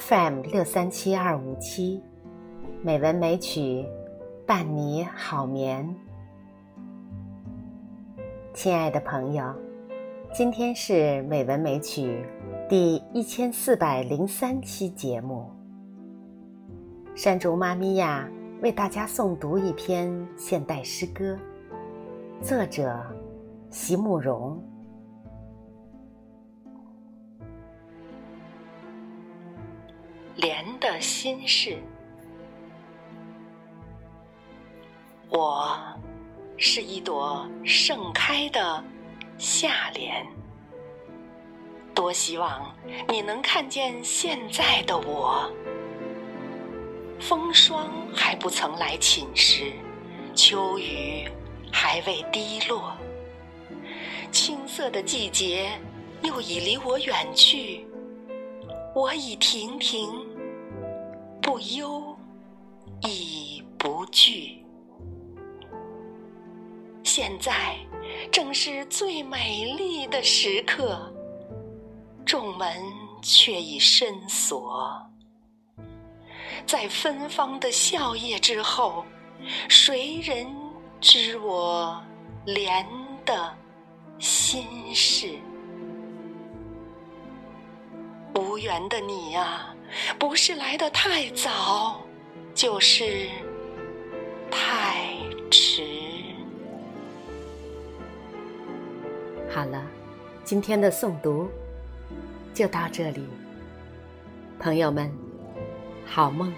FM 六三七二五七，美文美曲，伴你好眠。亲爱的朋友，今天是美文美曲第一千四百零三期节目。山竹妈咪呀，为大家诵读一篇现代诗歌，作者席慕容。莲的心事，我是一朵盛开的夏莲，多希望你能看见现在的我。风霜还不曾来侵蚀，秋雨还未滴落，青涩的季节又已离我远去，我已亭亭。忧，亦不惧。现在正是最美丽的时刻，众门却已深锁。在芬芳的笑靥之后，谁人知我莲的心事？缘的你呀！不是来的太早，就是太迟。好了，今天的诵读就到这里，朋友们，好梦。